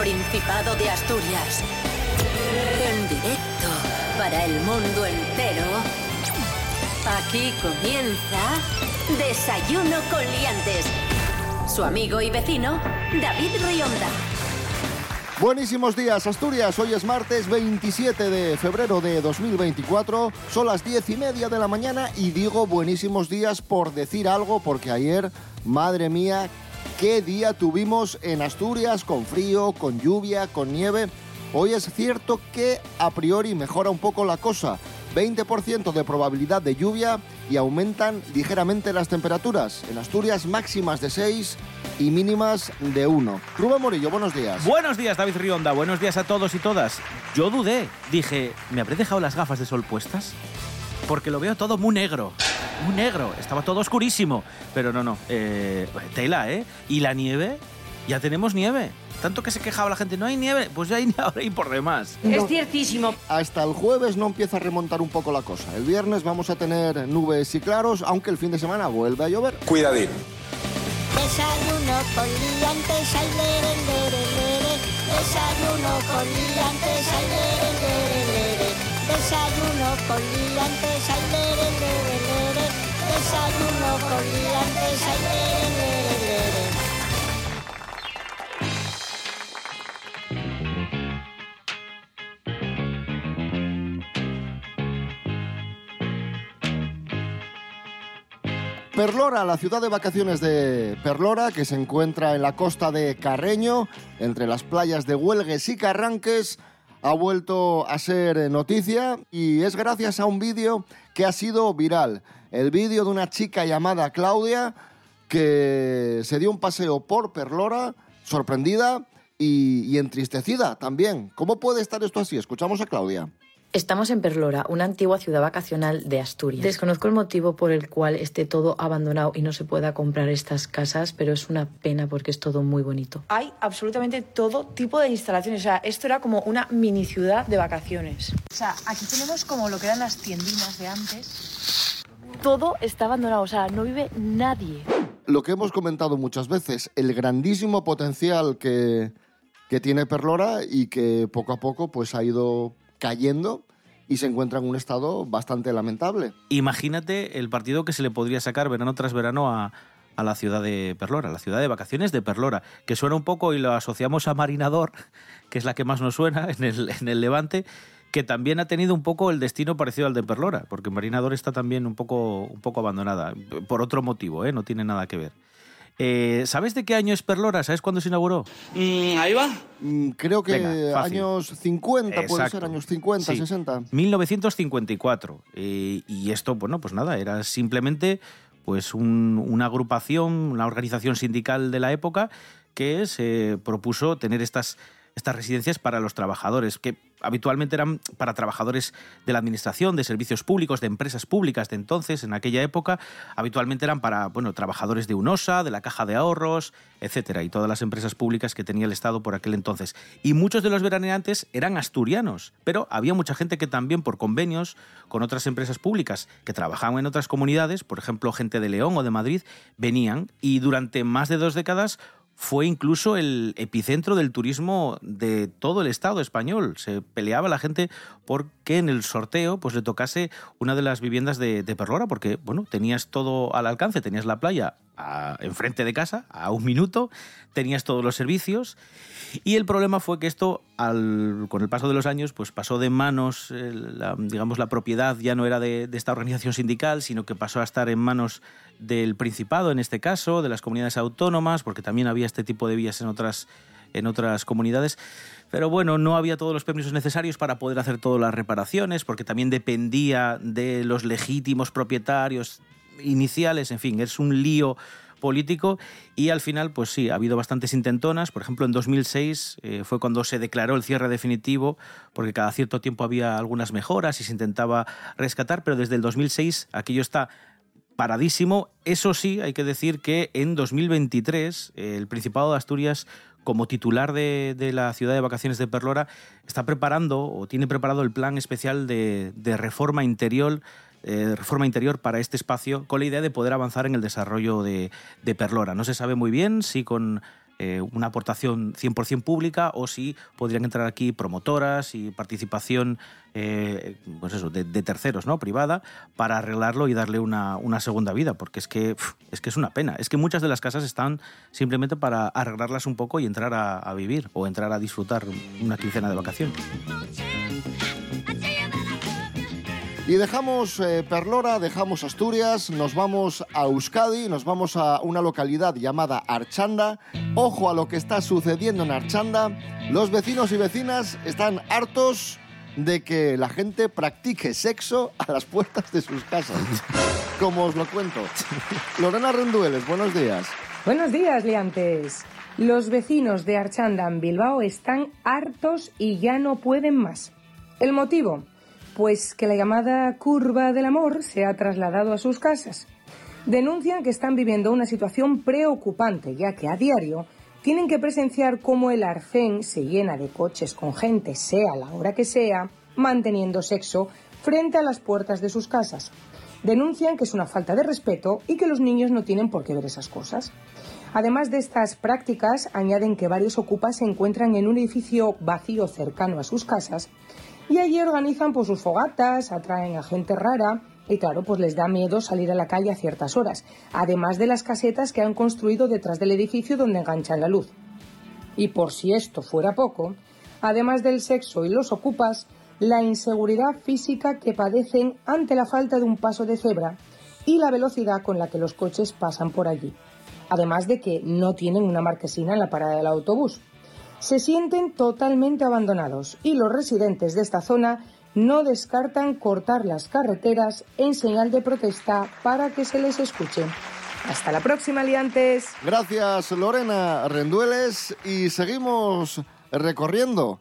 Principado de Asturias. En directo para el mundo entero. Aquí comienza Desayuno con Liantes. Su amigo y vecino, David Rionda. Buenísimos días, Asturias. Hoy es martes 27 de febrero de 2024. Son las diez y media de la mañana y digo buenísimos días por decir algo, porque ayer, madre mía, qué día tuvimos en Asturias, con frío, con lluvia, con nieve. Hoy es cierto que a priori mejora un poco la cosa. 20% de probabilidad de lluvia y aumentan ligeramente las temperaturas. En Asturias máximas de 6 y mínimas de 1. Rubén Morillo, buenos días. Buenos días, David Rionda. Buenos días a todos y todas. Yo dudé. Dije, ¿me habré dejado las gafas de sol puestas? Porque lo veo todo muy negro. Muy negro. Estaba todo oscurísimo. Pero no, no. Eh, tela, ¿eh? ¿Y la nieve? Ya tenemos nieve. Tanto que se quejaba la gente, no hay nieve, pues ya hay ahora y por demás. Es ciertísimo. Hasta el jueves no empieza a remontar un poco la cosa. El viernes vamos a tener nubes y claros, aunque el fin de semana vuelve a llover. Cuidadín. Desayuno con liantes, ay, lere, lere, lere. Desayuno con liantes, ay, lere, lere, lere. Desayuno con liantes, ay, lere, lere, lere. Con. Perlora, la ciudad de vacaciones de Perlora, que se encuentra en la costa de Carreño, entre las playas de Huelgues y Carranques, ha vuelto a ser noticia y es gracias a un vídeo que ha sido viral. El vídeo de una chica llamada Claudia que se dio un paseo por Perlora, sorprendida y, y entristecida también. ¿Cómo puede estar esto así? Escuchamos a Claudia. Estamos en Perlora, una antigua ciudad vacacional de Asturias. Desconozco el motivo por el cual esté todo abandonado y no se pueda comprar estas casas, pero es una pena porque es todo muy bonito. Hay absolutamente todo tipo de instalaciones. O sea, esto era como una mini ciudad de vacaciones. O sea, aquí tenemos como lo que eran las tiendinas de antes. Todo está abandonado, o sea, no vive nadie. Lo que hemos comentado muchas veces, el grandísimo potencial que, que tiene Perlora y que poco a poco pues ha ido cayendo y se encuentra en un estado bastante lamentable. Imagínate el partido que se le podría sacar verano tras verano a, a la ciudad de Perlora, la ciudad de vacaciones de Perlora, que suena un poco y lo asociamos a Marinador, que es la que más nos suena en el, en el Levante, que también ha tenido un poco el destino parecido al de Perlora, porque Marinador está también un poco, un poco abandonada, por otro motivo, ¿eh? no tiene nada que ver. Eh, ¿Sabes de qué año es Perlora? ¿Sabes cuándo se inauguró? Mm, ahí va. Mm, Creo que Venga, años 50, puede Exacto. ser, años 50, Sí. 60. 1954. Eh, y esto, bueno, pues nada, era simplemente pues un- una agrupación, una organización sindical de la época que se propuso tener estas, estas residencias para los trabajadores, que habitualmente eran para trabajadores de la administración, de servicios públicos, de empresas públicas de entonces, en aquella época, habitualmente eran para, bueno, trabajadores de UNOSA, de la Caja de Ahorros, etcétera, y todas las empresas públicas que tenía el Estado por aquel entonces. Y muchos de los veraneantes eran asturianos, pero había mucha gente que también por convenios con otras empresas públicas que trabajaban en otras comunidades, por ejemplo, gente de León o de Madrid, venían y durante más de dos décadas fue incluso el epicentro del turismo de todo el Estado español. Se peleaba la gente porque en el sorteo pues le tocase una de las viviendas de, de Perlora, porque bueno, tenías todo al alcance, tenías la playa a- enfrente de casa, a un minuto, tenías todos los servicios. Y el problema fue que esto, con el paso de los años, pues pasó de manos, eh, digamos, la propiedad ya no era de, de esta organización sindical, sino que pasó a estar en manos del Principado, en este caso, de las comunidades autónomas, porque también había este tipo de vías en otras, en otras comunidades. Pero bueno, no había todos los permisos necesarios para poder hacer todas las reparaciones, porque también dependía de los legítimos propietarios iniciales, en fin, es un lío político y al final, pues sí, ha habido bastantes intentonas. Por ejemplo, en 2006 eh, fue cuando se declaró el cierre definitivo, porque cada cierto tiempo había algunas mejoras y se intentaba rescatar, pero desde el 2006 aquello está paradísimo. Eso sí, hay que decir que en 2023 eh, el Principado de Asturias como titular de, la ciudad de vacaciones de Perlora, está preparando o tiene preparado el plan especial de, de reforma interior eh, reforma interior para este espacio con la idea de poder avanzar en el desarrollo de, de Perlora. No se sabe muy bien si con eh, una aportación 100% pública o si podrían entrar aquí promotoras y participación eh, pues eso, de, terceros, ¿no? privada, para arreglarlo y darle una, segunda vida, porque es que, es que es una pena. Es que muchas de las casas están simplemente para arreglarlas un poco y entrar a, vivir o entrar a disfrutar una quincena de vacaciones. Y dejamos eh, Perlora, dejamos Asturias, nos vamos a Euskadi, nos vamos a una localidad llamada Archanda. Ojo a lo que está sucediendo en Archanda. Los vecinos y vecinas están hartos de que la gente practique sexo a las puertas de sus casas. Como os lo cuento. Lorena Rendueles, buenos días. Buenos días, liantes. Los vecinos de Archanda en Bilbao están hartos y ya no pueden más. ¿El motivo? Pues que la llamada curva del amor se ha trasladado a sus casas. Denuncian que están viviendo una situación preocupante, ya que a diario tienen que presenciar cómo el arcén se llena de coches con gente, sea la hora que sea, manteniendo sexo frente a las puertas de sus casas. Denuncian que es una falta de respeto y que los niños no tienen por qué ver esas cosas. Además de estas prácticas, añaden que varios ocupas se encuentran en un edificio vacío cercano a sus casas y allí organizan pues, sus fogatas, atraen a gente rara y claro, pues les da miedo salir a la calle a ciertas horas, además de las casetas que han construido detrás del edificio donde enganchan la luz. Y por si esto fuera poco, además del sexo y los ocupas, la inseguridad física que padecen ante la falta de un paso de cebra y la velocidad con la que los coches pasan por allí. Además de que no tienen una marquesina en la parada del autobús. Se sienten totalmente abandonados y los residentes de esta zona no descartan cortar las carreteras en señal de protesta para que se les escuche. Hasta la próxima, liantes. Gracias, Lorena Rendueles. Y seguimos recorriendo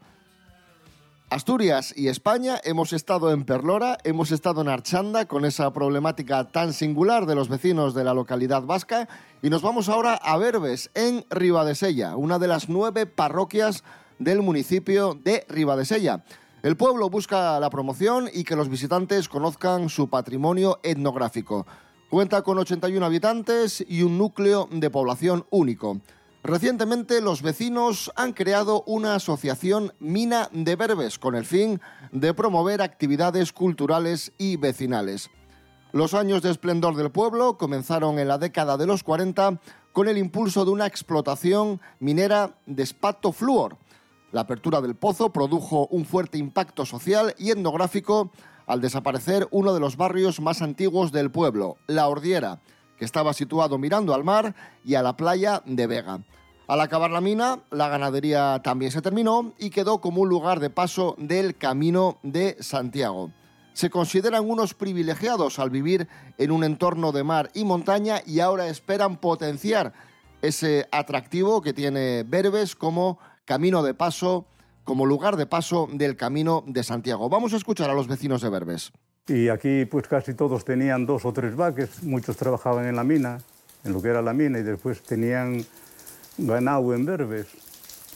Asturias y España. Hemos estado en Perlora, hemos estado en Archanda con esa problemática tan singular de los vecinos de la localidad vasca. Y nos vamos ahora a Verbes, en Ribadesella, una de las nueve parroquias del municipio de Ribadesella. El pueblo busca la promoción y que los visitantes conozcan su patrimonio etnográfico. Cuenta con 81 habitantes y un núcleo de población único. Recientemente los vecinos han creado una asociación Mina de Verbes con el fin de promover actividades culturales y vecinales. Los años de esplendor del pueblo comenzaron en la década de los 40 con el impulso de una explotación minera de espato flúor la apertura del pozo produjo un fuerte impacto social y etnográfico al desaparecer uno de los barrios más antiguos del pueblo, La Ordiera, que estaba situado mirando al mar y a la playa de Vega. Al acabar la mina, la ganadería también se terminó y quedó como un lugar de paso del Camino de Santiago. Se consideran unos privilegiados al vivir en un entorno de mar y montaña y ahora esperan potenciar ese atractivo que tiene Berbes como camino de paso, como lugar de paso del camino de Santiago. Vamos a escuchar a los vecinos de Berbes. Y aquí pues casi todos tenían dos o tres vaques, muchos trabajaban en la mina, en lo que era la mina, y después tenían ganado en Berbes.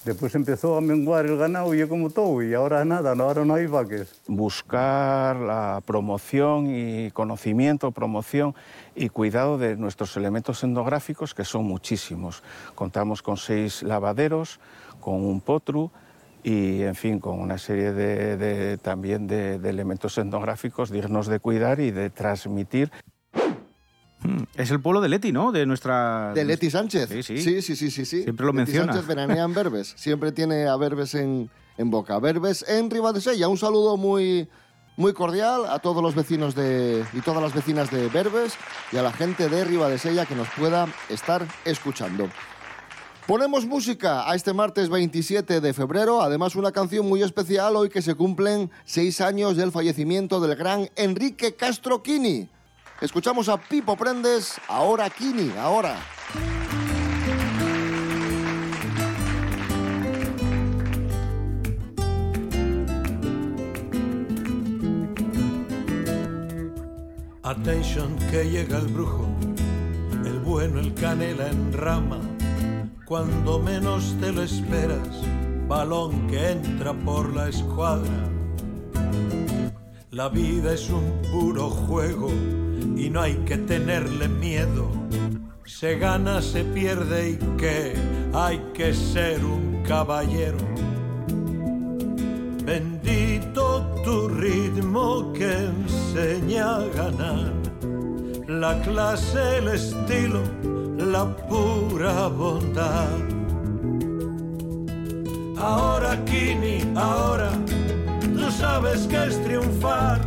Después empezó a menguar el ganado y como todo, y ahora nada, ahora no hay vaques. Buscar la promoción y conocimiento, promoción y cuidado de nuestros elementos etnográficos, que son muchísimos. Contamos con seis lavaderos, con un potru y, en fin, con una serie de, también de, elementos etnográficos dignos de cuidar y de transmitir. Hmm, es el pueblo de Leti, ¿no? De nuestra... De Leti Sánchez. Sí, sí. Sí, sí, sí, sí. Siempre lo menciona. Sánchez veranea en Verbes. Siempre tiene a Verbes en, en boca. Verbes en Ribadesella. Un saludo muy, muy cordial a todos los vecinos de, y todas las vecinas de Verbes y a la gente de Ribadesella que nos pueda estar escuchando. Ponemos música a este martes 27 de febrero, además una canción muy especial hoy que se cumplen seis años del fallecimiento del gran Enrique Castro Quini. Escuchamos a Pipo Prendes, ahora Quini, ahora. Attention que llega el brujo, el bueno, el canela en rama cuando menos te lo esperas, balón que entra por la escuadra. La vida es un puro juego y no hay que tenerle miedo. se gana, se pierde y que hay que ser un caballero. Bendito tu ritmo que enseña a ganar la clase, el estilo, la pura bondad. Ahora, Kini, ahora, tú sabes que es triunfar.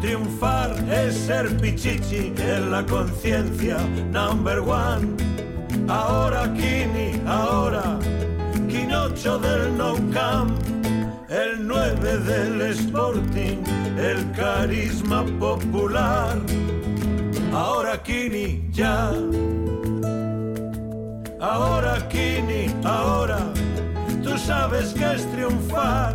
Triunfar es ser pichichi en la conciencia, number one. Ahora, Kini, ahora, Quinocho del No Camp el 9 del Sporting, el carisma popular. Ahora Kini ya, ahora Kini, ahora tú sabes que es triunfar.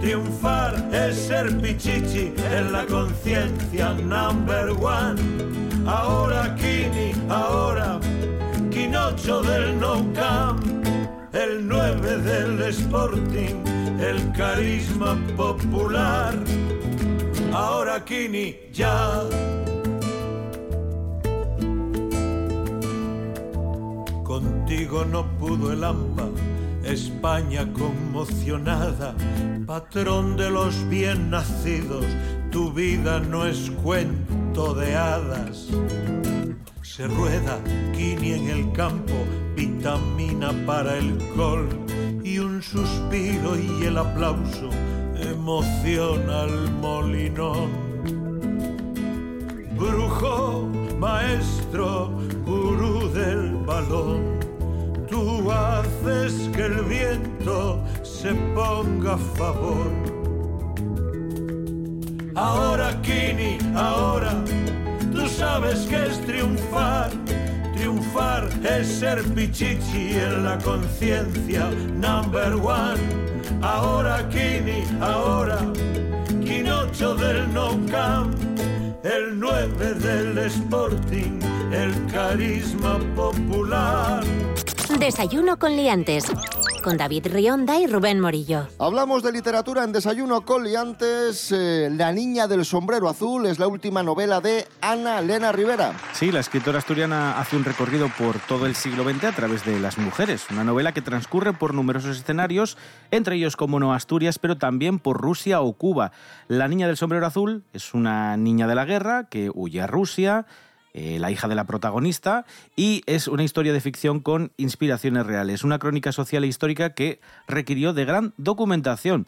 Triunfar es ser pichichi en la conciencia number one. Ahora Kini, ahora Quinocho del No Camp, el 9 del Sporting el carisma popular. Ahora Kini ya. Contigo no pudo el AMPA, España conmocionada, patrón de los bien nacidos, tu vida no es cuento de hadas. Se rueda Kini en el campo, vitamina para el gol y un suspiro y el aplauso emociona al molinón. Brujo, maestro, gurú del balón, tú haces que el viento se ponga a favor. Ahora, Kini, ahora, tú sabes que es triunfar triunfar es ser pichichi en la conciencia number one. Ahora Kini, ahora Quinocho del No Camp, el 9 del Sporting, el carisma popular. Desayuno con liantes con David Rionda y Rubén Morillo. Hablamos de literatura en Desayuno con Liantes. Eh, la niña del sombrero azul es la última novela de Ana Elena Rivera. Sí, la escritora asturiana hace un recorrido por todo el siglo XX a través de las mujeres. Una novela que transcurre por numerosos escenarios, entre ellos como no Asturias, pero también por Rusia o Cuba. La niña del sombrero azul es una niña de la guerra que huye a Rusia eh, la hija de la protagonista, y es una historia de ficción con inspiraciones reales, una crónica social e histórica que requirió de gran documentación.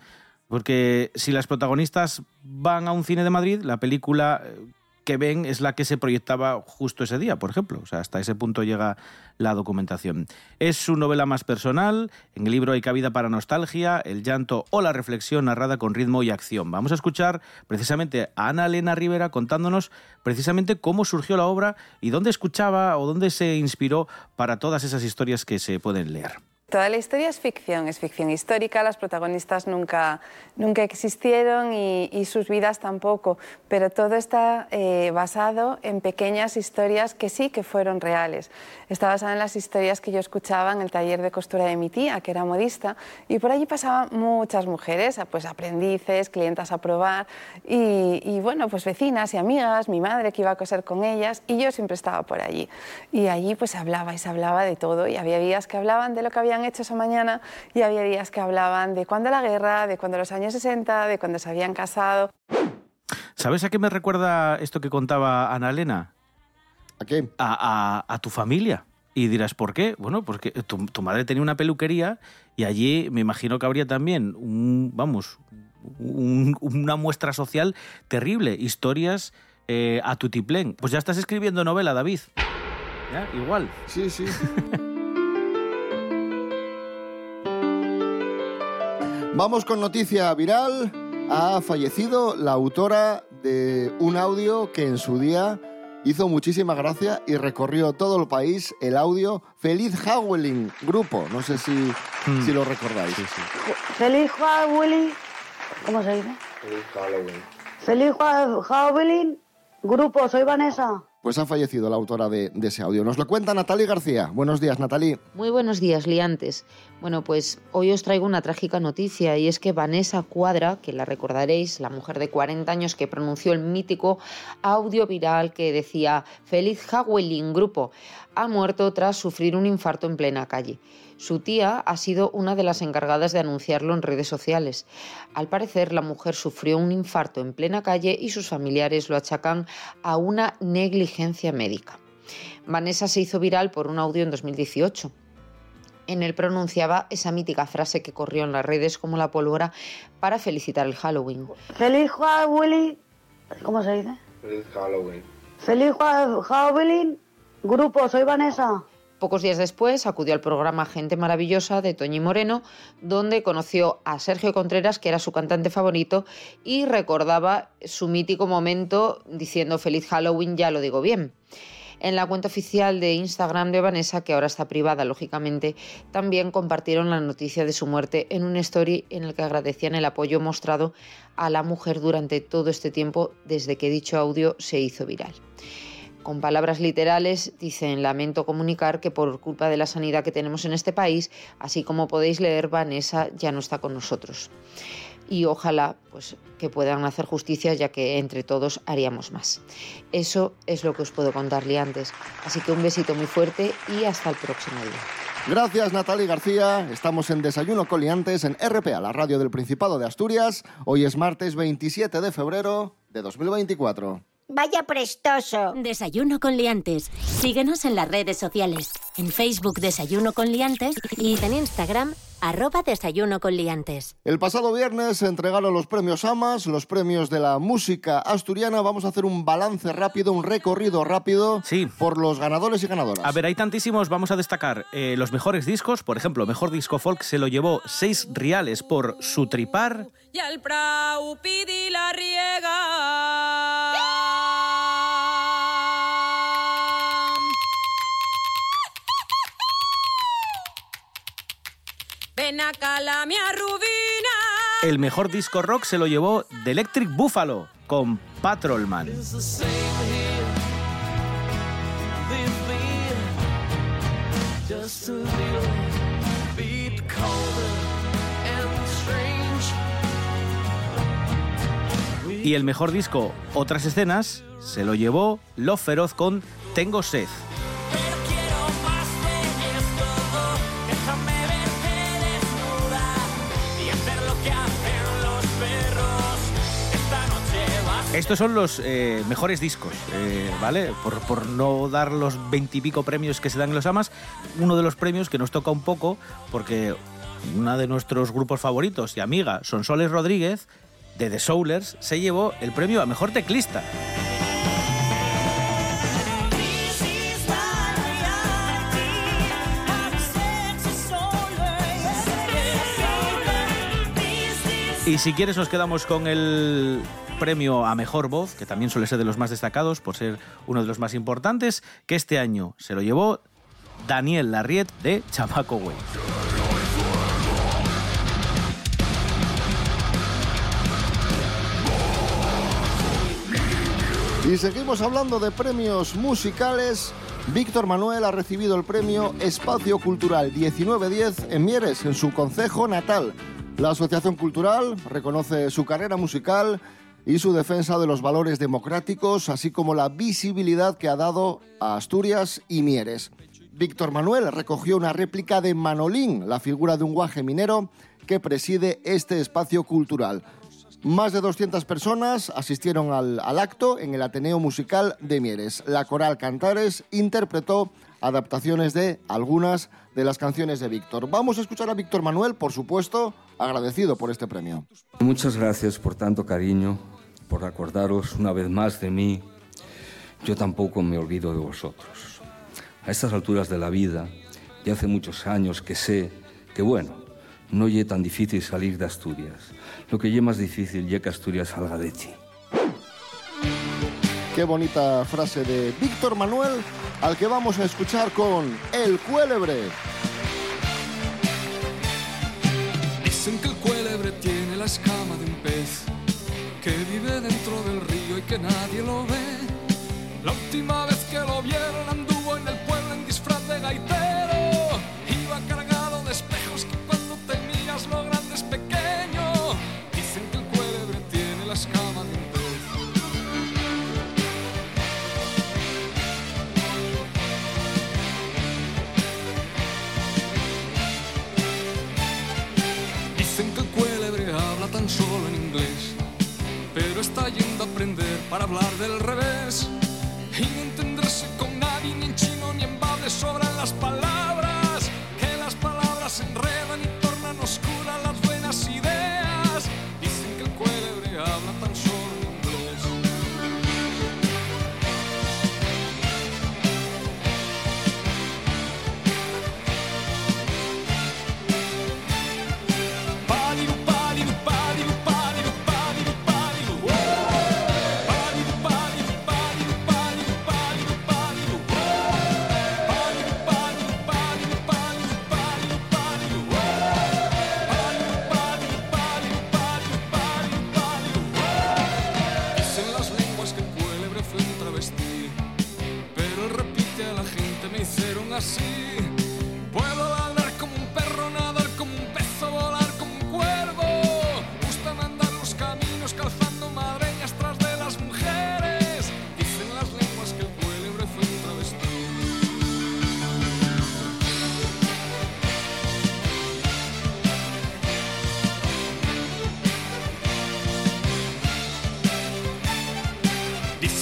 Porque si las protagonistas van a un cine de Madrid, la película eh, que ven es la que se proyectaba justo ese día, por ejemplo. O sea, hasta ese punto llega la documentación. Es su novela más personal, en el libro hay cabida para nostalgia, el llanto o la reflexión narrada con ritmo y acción. Vamos a escuchar precisamente a Ana Elena Rivera contándonos precisamente cómo surgió la obra y dónde escuchaba o dónde se inspiró para todas esas historias que se pueden leer. Toda la historia es ficción, es ficción histórica, las protagonistas nunca, nunca existieron y, sus vidas tampoco, pero todo está eh, basado en pequeñas historias que sí que fueron reales. Está basado en las historias que yo escuchaba en el taller de costura de mi tía, que era modista, y por allí pasaban muchas mujeres, pues aprendices, clientas a probar, y, y bueno, pues vecinas y amigas, mi madre que iba a coser con ellas, y yo siempre estaba por allí. Y allí pues hablaba y se hablaba de todo, y había días que hablaban de lo que habían hecho esa mañana y había días que hablaban de cuándo la guerra, de cuándo los años 60, de cuándo se habían casado. ¿Sabes a qué me recuerda esto que contaba Ana Elena? ¿A qué? A, tu familia. Y dirás, ¿por qué? Bueno, porque tu, madre tenía una peluquería y allí me imagino que habría también, un, vamos, una muestra social terrible, historias eh, a tu tiplén. Pues ya estás escribiendo novela, David. ¿Ya? Igual. Sí, sí. Vamos con noticia viral. Ha fallecido la autora de un audio que en su día hizo muchísima gracia y recorrió todo el país el audio Feliz Halloween, grupo. No sé si, hmm. si lo recordáis. Feliz Halloween. ¿Cómo se dice? Feliz Halloween. Feliz Halloween, grupo. Soy Vanessa pues ha fallecido la autora de, ese audio. Nos lo cuenta Natalie García. Buenos días, Natalie. Muy buenos días, liantes. Bueno, pues hoy os traigo una trágica noticia y es que Vanessa Cuadra, que la recordaréis, la mujer de 40 años que pronunció el mítico audio viral que decía Feliz Halloween Grupo, ha muerto tras sufrir un infarto en plena calle. Su tía ha sido una de las encargadas de anunciarlo en redes sociales. Al parecer, la mujer sufrió un infarto en plena calle y sus familiares lo achacan a una negligencia médica. Vanessa se hizo viral por un audio en 2018. En él pronunciaba esa mítica frase que corrió en las redes como la pólvora para felicitar el Halloween. Feliz Halloween. ¿Cómo se dice? Feliz Halloween. Feliz Halloween. Grupo, soy Vanessa. Pocos días después acudió al programa Gente Maravillosa de Toñi Moreno, donde conoció a Sergio Contreras, que era su cantante favorito, y recordaba su mítico momento diciendo Feliz Halloween, ya lo digo bien. En la cuenta oficial de Instagram de Vanessa, que ahora está privada, lógicamente, también compartieron la noticia de su muerte en un story en el que agradecían el apoyo mostrado a la mujer durante todo este tiempo desde que dicho audio se hizo viral. Con palabras literales dicen, lamento comunicar que por culpa de la sanidad que tenemos en este país, así como podéis leer, Vanessa ya no está con nosotros. Y ojalá pues, que puedan hacer justicia, ya que entre todos haríamos más. Eso es lo que os puedo contarle antes. Así que un besito muy fuerte y hasta el próximo día. Gracias Natalie García. Estamos en Desayuno Coliantes en RPA, la radio del Principado de Asturias. Hoy es martes 27 de febrero de 2024. Vaya prestoso. Desayuno con liantes. Síguenos en las redes sociales. En Facebook Desayuno con liantes y en Instagram arroba desayuno con liantes. El pasado viernes se entregaron los premios AMAS, los premios de la música asturiana. Vamos a hacer un balance rápido, un recorrido rápido por los ganadores y ganadoras. A ver, hay tantísimos. Vamos a destacar eh, los mejores discos. Por ejemplo, mejor disco folk se lo llevó seis reales por su tripar. Y al prau pidi la riega. El mejor disco rock se lo llevó The Electric Buffalo con Patrolman. Y el mejor disco, Otras Escenas, se lo llevó Love Feroz con Tengo Sed. Estos son los eh, mejores discos, eh, ¿vale? Por, por no dar los veintipico premios que se dan en los AMAS, uno de los premios que nos toca un poco, porque una de nuestros grupos favoritos y amiga, Sonsoles Rodríguez, de The Soulers, se llevó el premio a mejor teclista. Y si quieres nos quedamos con el premio a mejor voz, que también suele ser de los más destacados por ser uno de los más importantes, que este año se lo llevó Daniel Larriet de Chamaco Güey. Y seguimos hablando de premios musicales. Víctor Manuel ha recibido el premio Espacio Cultural 1910 en Mieres, en su concejo natal. La Asociación Cultural reconoce su carrera musical y su defensa de los valores democráticos, así como la visibilidad que ha dado a Asturias y Mieres. Víctor Manuel recogió una réplica de Manolín, la figura de un guaje minero que preside este espacio cultural. Más de 200 personas asistieron al, acto en el Ateneo Musical de Mieres. La coral Cantares interpretó adaptaciones de algunas de las canciones de Víctor. Vamos a escuchar a Víctor Manuel, por supuesto, agradecido por este premio. Muchas gracias por tanto cariño, por acordaros una vez más de mí. Yo tampoco me olvido de vosotros. A estas alturas de la vida, ya hace muchos años que sé que, bueno, no es tan difícil salir de Asturias. Lo que es más difícil es que Asturias salga de ti. Qué bonita frase de Víctor Manuel, al que vamos a escuchar con El Cuélebre. Dicen que el cuélebre tiene la escama de un pez que vive dentro del río y que nadie lo ve. La última vez que lo vieron para hablar del revés.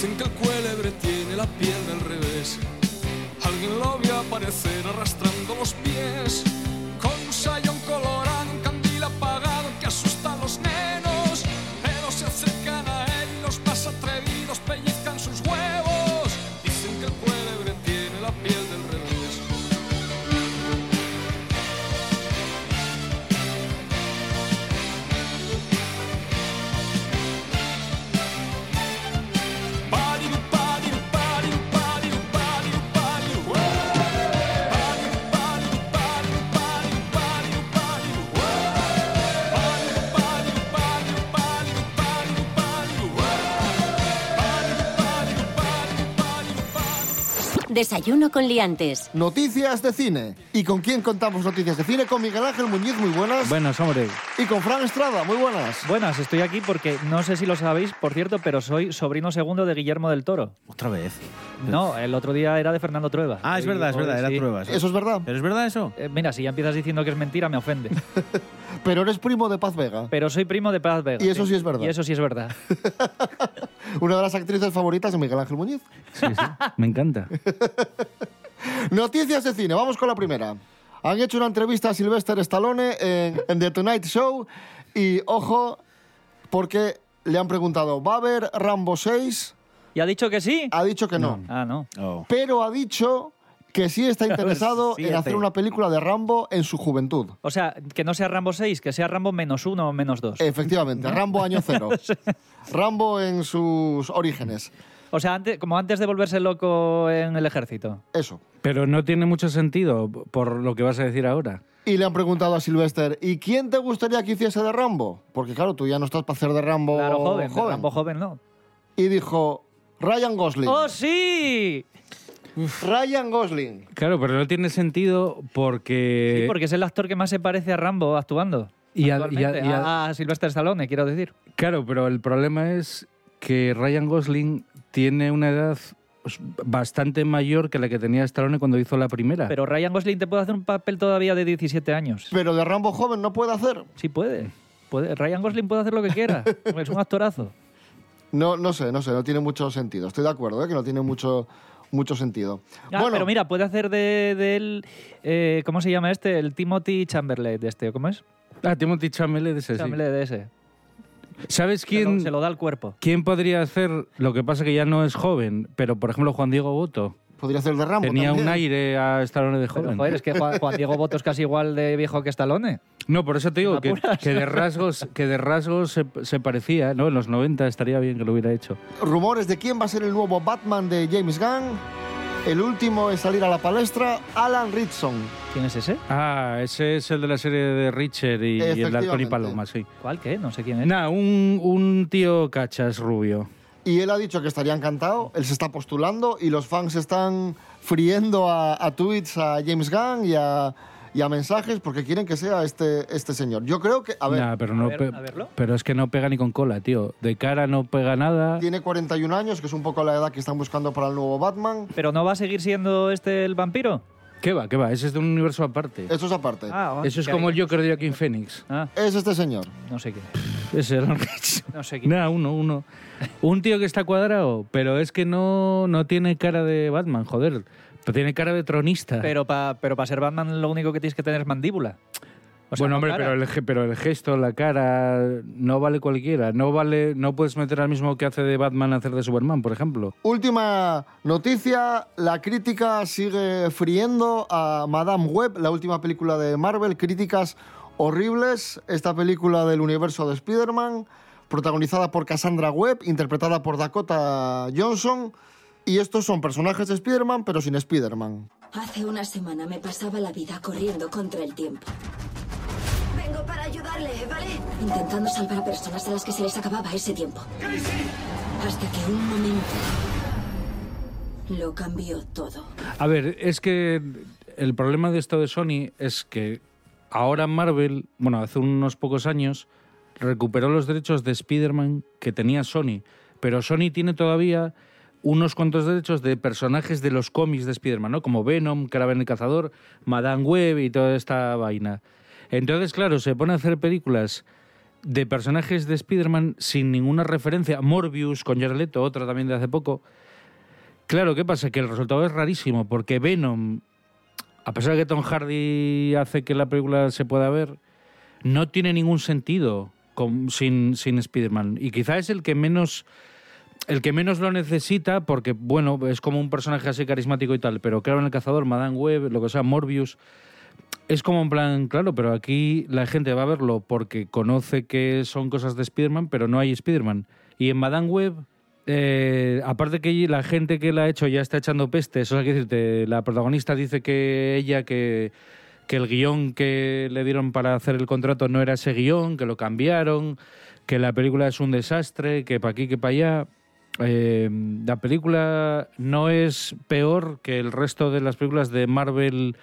Dicen que el cuélebre tiene la piel del revés. Alguien lo vio aparecer arrastrando Desayuno con liantes. Noticias de cine. ¿Y con quién contamos noticias de cine? Con Miguel Ángel Muñiz, muy buenas. Buenas, hombre. Y con Fran Estrada, muy buenas. Buenas, estoy aquí porque no sé si lo sabéis, por cierto, pero soy sobrino segundo de Guillermo del Toro. Otra vez. No, el otro día era de Fernando Trueba. Ah, es verdad, es verdad, era Sí. Trueba. ¿Eso es verdad? ¿Pero es verdad eso? Eh, mira, si ya empiezas diciendo que es mentira, me ofende. Pero eres primo de Paz Vega. Pero soy primo de Paz Vega. Y eso sí es verdad. Y eso sí es verdad. Una de las actrices favoritas de Miguel Ángel Muñiz. Sí, sí. Me encanta. Noticias de cine, vamos con la primera. Han hecho una entrevista a Sylvester Stallone en, en The Tonight Show y ojo, porque le han preguntado, ¿va a haber Rambo 6? ¿Y ha dicho que sí? Ha dicho que no. Ah, no. Pero ha dicho que sí está interesado en hacer una película de Rambo en su juventud. O sea, que no sea Rambo 6, que sea Rambo menos uno o menos dos. Efectivamente, Rambo año cero. Rambo en sus orígenes. O sea, antes, como antes de volverse loco en el ejército. Eso. Pero no tiene mucho sentido por lo que vas a decir ahora. Y le han preguntado a Sylvester, ¿y quién te gustaría que hiciese de Rambo? Porque claro, tú ya no estás para hacer de Rambo Claro, joven, de Rambo joven no. Y dijo, Ryan Gosling. ¡Oh, sí! Ryan Gosling. Claro, pero no tiene sentido porque... Sí, porque es el actor que más se parece a Rambo actuando. Y a- actualmente. y a- y a- a Sylvester Stallone, quiero decir. Claro, pero el problema es que Ryan Gosling tiene una edad bastante mayor que la que tenía Stallone cuando hizo la primera. Pero Ryan Gosling te puede hacer un papel todavía de 17 años. Pero de Rambo joven no puede hacer. Sí puede. puede. Ryan Gosling puede hacer lo que quiera. es un actorazo. No, no sé, no sé, no tiene mucho sentido. Estoy de acuerdo, ¿eh? que no tiene mucho, mucho sentido. Ah, bueno, pero mira, puede hacer de, de él, eh, ¿cómo se llama este? El Timothy Chamberlain de este, ¿cómo es? Ah, Timothy Chalamet de ese, sí. Chamberlain de ese. ¿Sabes Se quién, lo, se lo da al cuerpo. quién podría hacer? Lo que pasa que ya no es joven, pero por ejemplo Juan Diego Boto. Podría hacer de Rambo Tenía también. un aire a Stallone de Pero, joven. joder, es que Juan, Juan Diego Boto es casi igual de viejo que Stallone. No, por eso te digo ¿Me que, de rasgos, que de rasgos se, se parecía, ¿no? En los 90 estaría bien que lo hubiera hecho. Rumores de quién va a ser el nuevo Batman de James Gunn. El último en salir a la palestra, Alan Ritson. ¿Quién es ese? Ah, ese es el de la serie de Richard y, y el de Halcón y Efectivamente. Paloma, sí. ¿Cuál qué? No sé quién es. Nah, un, un tío cachas rubio. Y él ha dicho que estaría encantado, él se está postulando y los fans están friendo a, a tweets a James Gunn y a, y a mensajes porque quieren que sea este, este señor. Yo creo que, a ver, Nah, pero, no ver, pe- a verlo. pero es que no pega ni con cola, tío. De cara no pega nada. tiene 41 años, que es un poco la edad que están buscando para el nuevo Batman. ¿Pero no va a seguir siendo este el vampiro? ¿Qué va? ¿Qué va? Ese es de un universo aparte. Eso es aparte. Ah, Eso es como hay- el Joker de Joaquin Phoenix. Ah, Es este señor. no sé quién es. Ese era. No sé quién. Nada, uno, uno. Un tío que está cuadrado, pero es que no, no tiene cara de Batman, joder. Pero tiene cara de tronista. Pero para pero pa ser Batman lo único que tienes que tener es mandíbula. O sea, bueno, no hombre, cara. pero el, ge- pero el gesto, la cara, no vale cualquiera. No vale, no puedes meter al mismo que hace de Batman a hacer de Superman, por ejemplo. Última noticia, la crítica sigue friendo a Madame Web, la última película de Marvel, críticas horribles, esta película del universo de Spider-Man, protagonizada por Cassandra Webb, interpretada por Dakota Johnson, y estos son personajes de Spider-Man, pero sin Spider-Man. Hace una semana me pasaba la vida corriendo contra el tiempo. Ayudarle, ¿vale? Intentando salvar a personas a las que se les acababa ese tiempo. Hasta que un momento lo cambió todo. A ver, es que el problema de esto de Sony es que ahora Marvel, bueno, hace unos pocos años, recuperó los derechos de Spider-Man que tenía Sony, pero Sony tiene todavía unos cuantos derechos de personajes de los cómics de Spider-Man, ¿no? Como Venom, Kraven el Cazador, Madame Web y toda esta vaina. Entonces, claro, se pone a hacer películas de personajes de Spider-Man sin ninguna referencia. Morbius con Jared otra también de hace poco. Claro, ¿qué pasa? Que el resultado es rarísimo, porque Venom, a pesar de que Tom Hardy hace que la película se pueda ver, no tiene ningún sentido sin, sin Spider-Man. Y quizá es el que menos el que menos lo necesita porque, bueno, es como un personaje así carismático y tal, pero claro, en el cazador, Madame Web, lo que sea, Morbius, es como en plan, claro, pero aquí la gente va a verlo porque conoce que son cosas de Spider-Man, pero no hay Spider-Man. Y en Madame Web, eh, aparte que la gente que la ha hecho ya está echando pestes, o sea, que decirte, la protagonista dice que ella, que, que el guion que le dieron para hacer el contrato no era ese guion, que lo cambiaron, que la película es un desastre, que para aquí, que para allá. Eh, la película no es peor que el resto de las películas de Marvel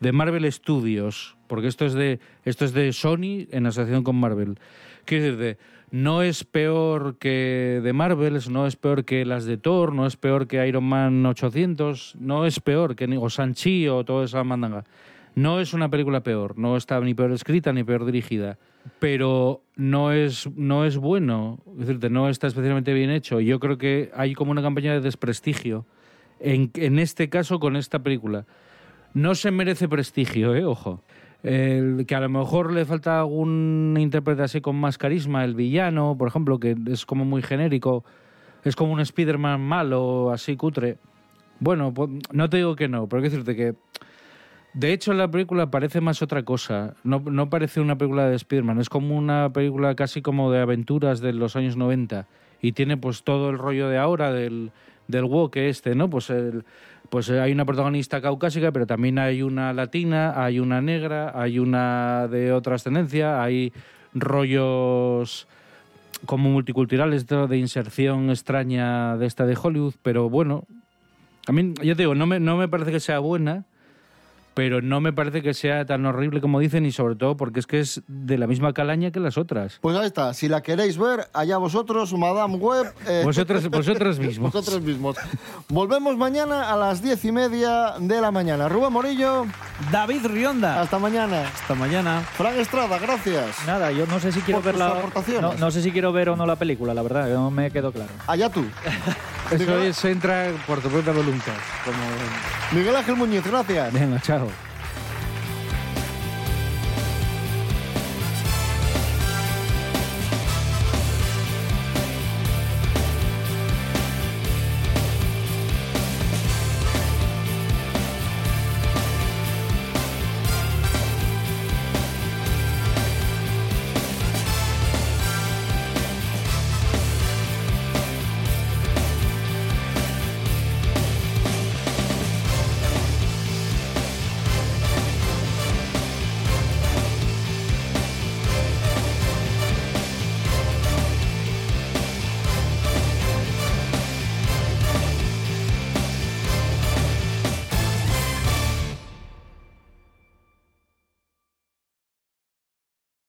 de Marvel Studios, porque esto es de esto es de Sony en asociación con Marvel. Quiero decirte, no es peor que de Marvel, no es peor que las de Thor, no es peor que Iron Man 800, no es peor que o Sanchi o toda esa mandanga. No es una película peor, no está ni peor escrita ni peor dirigida, pero no es, no es bueno, no está especialmente bien hecho. Yo creo que hay como una campaña de desprestigio en, en este caso con esta película. No se merece prestigio, ¿eh? ojo. Que a lo mejor le falta algún intérprete así con más carisma, el villano, por ejemplo, que es como muy genérico, es como un Spider-Man malo, así cutre. Bueno, pues, no te digo que no, pero quiero decirte que de hecho, la película parece más otra cosa. No, no parece una película de Spider-Man. Es como una película casi como de aventuras de los años 90. Y tiene pues todo el rollo de ahora del, del woke este, ¿no? Pues, el, pues hay una protagonista caucásica, pero también hay una latina, hay una negra, hay una de otra ascendencia, hay rollos como multiculturales de, inserción extraña de esta de Hollywood. Pero bueno, a mí, ya te digo, no me, no me parece que sea buena pero no me parece que sea tan horrible como dicen y sobre todo porque es que es de la misma calaña que las otras. Pues ahí está, si la queréis ver, allá vosotros, Madame Web. eh, Vosotros, vosotros mismos. Vosotros mismos. Volvemos mañana a las diez y media de la mañana. Rubén Morillo. David Rionda. Hasta mañana. Hasta mañana. Fran Estrada, gracias. Nada, yo no sé si quiero ver la. aportaciones. No, no sé si quiero ver o no la película, la verdad, no me quedó claro. Allá tú. Eso es, entra por tu propia voluntad. Como... Miguel Ángel Muñiz, gracias. Venga, chao.